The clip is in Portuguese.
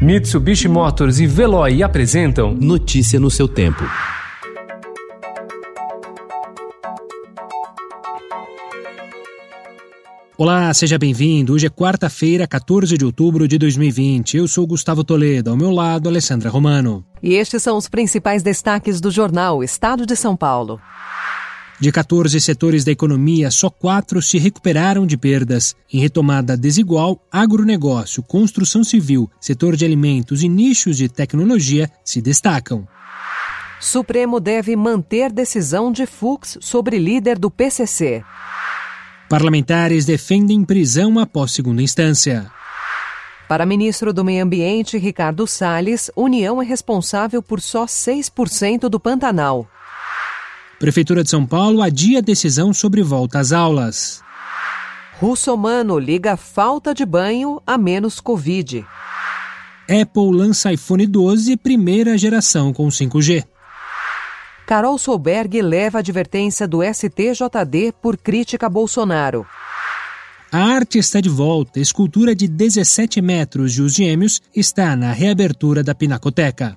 Mitsubishi Motors e Veloy apresentam Notícia no seu tempo. Olá, seja bem-vindo. Hoje é quarta-feira, 14 de outubro de 2020. Eu sou Gustavo Toledo, ao meu lado, Alessandra Romano. E estes são os principais destaques do jornal Estado de São Paulo. De 14 setores da economia, só quatro se recuperaram de perdas. Em retomada desigual, agronegócio, construção civil, setor de alimentos e nichos de tecnologia se destacam. Supremo deve manter decisão de Fux sobre líder do PCC. Parlamentares defendem prisão após segunda instância. Para ministro do Meio Ambiente, Ricardo Salles, União é responsável por só 6% do Pantanal. Prefeitura de São Paulo adia decisão sobre volta às aulas. Russomano liga falta de banho a menos Covid. Apple lança iPhone 12 primeira geração com 5G. Carol Solberg leva advertência do STJD por crítica a Bolsonaro. A arte está de volta. Escultura de 17 metros de Os Gêmeos está na reabertura da Pinacoteca.